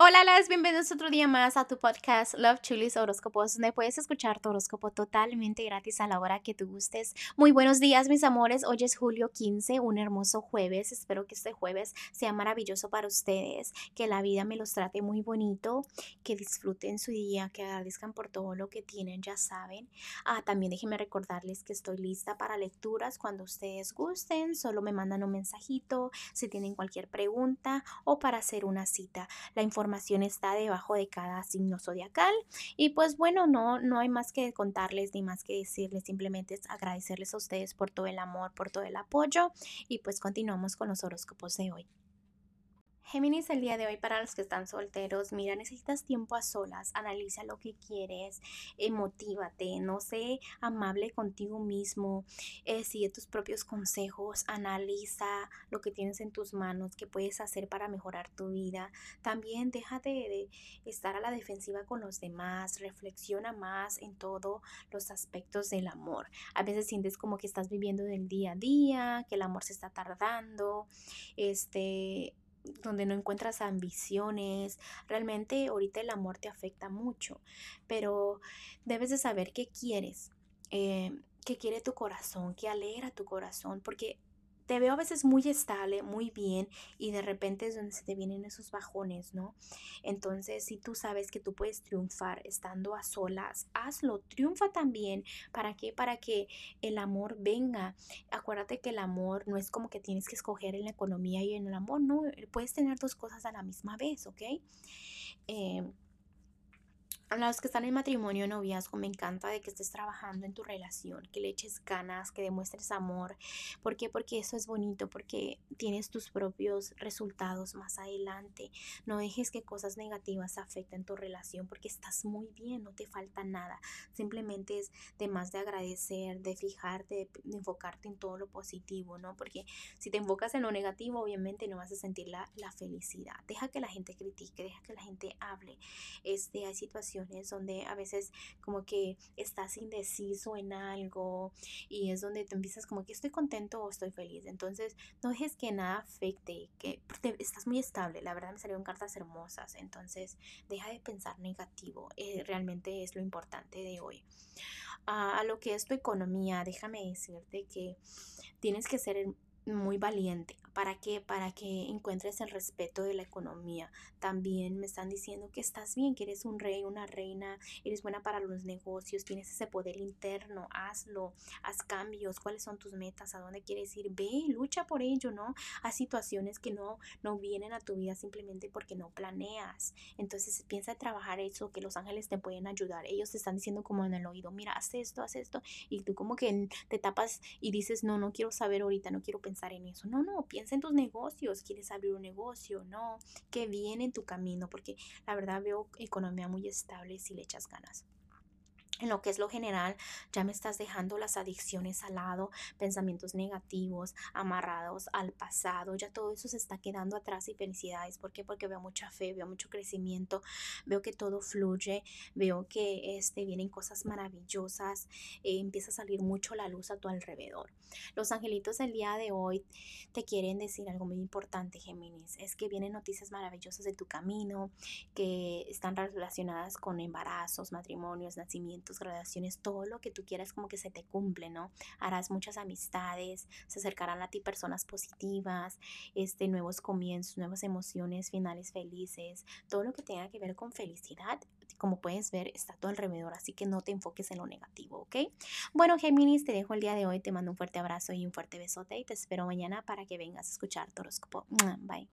Hola, las bienvenidos otro día más a tu podcast Love Chulis Horóscopos, donde puedes escuchar tu horóscopo totalmente gratis a la hora que tú gustes. Muy buenos días, mis amores. Hoy es julio 15, un hermoso jueves. Espero que este jueves sea maravilloso para ustedes, que la vida me los trate muy bonito, que disfruten su día, que agradezcan por todo lo que tienen, ya saben. Ah, también déjenme recordarles que estoy lista para lecturas cuando ustedes gusten. Solo me mandan un mensajito si tienen cualquier pregunta o para hacer una cita. La información está debajo de cada signo zodiacal. Y pues bueno, no, no hay más que contarles ni más que decirles, simplemente es agradecerles a ustedes por todo el amor, por todo el apoyo. Y pues continuamos con los horóscopos de hoy. Géminis, el día de hoy para los que están solteros, mira, necesitas tiempo a solas, analiza lo que quieres, motívate, no sé, amable contigo mismo, eh, sigue tus propios consejos, analiza lo que tienes en tus manos, qué puedes hacer para mejorar tu vida. También déjate de estar a la defensiva con los demás, reflexiona más en todos los aspectos del amor. A veces sientes como que estás viviendo del día a día, que el amor se está tardando, este donde no encuentras ambiciones. Realmente ahorita el amor te afecta mucho, pero debes de saber qué quieres, eh, qué quiere tu corazón, qué alegra tu corazón, porque te veo a veces muy estable, muy bien, y de repente es donde se te vienen esos bajones, ¿no? Entonces, si tú sabes que tú puedes triunfar estando a solas, hazlo, triunfa también. ¿Para qué? Para que el amor venga. Acuérdate que el amor no es como que tienes que escoger en la economía y en el amor, no, puedes tener dos cosas a la misma vez, ¿ok? Eh, a los que están en matrimonio, noviazgo, me encanta de que estés trabajando en tu relación, que le eches ganas, que demuestres amor. ¿Por qué? Porque eso es bonito, porque tienes tus propios resultados más adelante. No dejes que cosas negativas afecten tu relación, porque estás muy bien, no te falta nada. Simplemente es de más de agradecer, de fijarte, de, enfocarte en todo lo positivo, ¿no? Porque si te enfocas en lo negativo, obviamente no vas a sentir la, la felicidad. Deja que la gente critique, deja que la gente hable. Este, hay situaciones donde a veces como que estás indeciso en algo y es donde te empiezas como que estoy contento o estoy feliz. Entonces no dejes que nada afecte, que estás muy estable. La verdad me salieron cartas hermosas. Entonces deja de pensar negativo. Eh, realmente es lo importante de hoy. a lo que es tu economía, déjame decirte que tienes que ser muy valiente ¿Para qué? Para que encuentres el respeto de la economía. También me están diciendo que estás bien, que eres un rey, una reina, eres buena para los negocios, tienes ese poder interno, hazlo, haz cambios, cuáles son tus metas, a dónde quieres ir, ve, lucha por ello, ¿no? Haz situaciones que no, no vienen a tu vida simplemente porque no planeas. Entonces piensa en trabajar eso, que los ángeles te pueden ayudar. Ellos te están diciendo como en el oído, mira, haz esto, haz esto, y tú como que te tapas y dices, no, no quiero saber ahorita, no quiero pensar en eso. No, no, piensa en tus negocios, quieres abrir un negocio, no, que viene en tu camino, porque la verdad veo economía muy estable si le echas ganas en lo que es lo general, ya me estás dejando las adicciones al lado, pensamientos negativos, amarrados al pasado, ya todo eso se está quedando atrás y felicidades. ¿Por qué? Porque veo mucha fe, veo mucho crecimiento, veo que todo fluye, veo que este, vienen cosas maravillosas, eh, empieza a salir mucho la luz a tu alrededor. Los angelitos del día de hoy te quieren decir algo muy importante, Géminis, es que vienen noticias maravillosas de tu camino, que están relacionadas con embarazos, matrimonios, nacimientos tus graduaciones, todo lo que tú quieras como que se te cumple, ¿no? Harás muchas amistades, se acercarán a ti personas positivas, este, nuevos comienzos, nuevas emociones, finales felices, todo lo que tenga que ver con felicidad, como puedes ver, está todo alrededor, así que no te enfoques en lo negativo, ¿ok? Bueno, Géminis, te dejo el día de hoy, te mando un fuerte abrazo y un fuerte besote y te espero mañana para que vengas a escuchar tu horóscopo. Bye.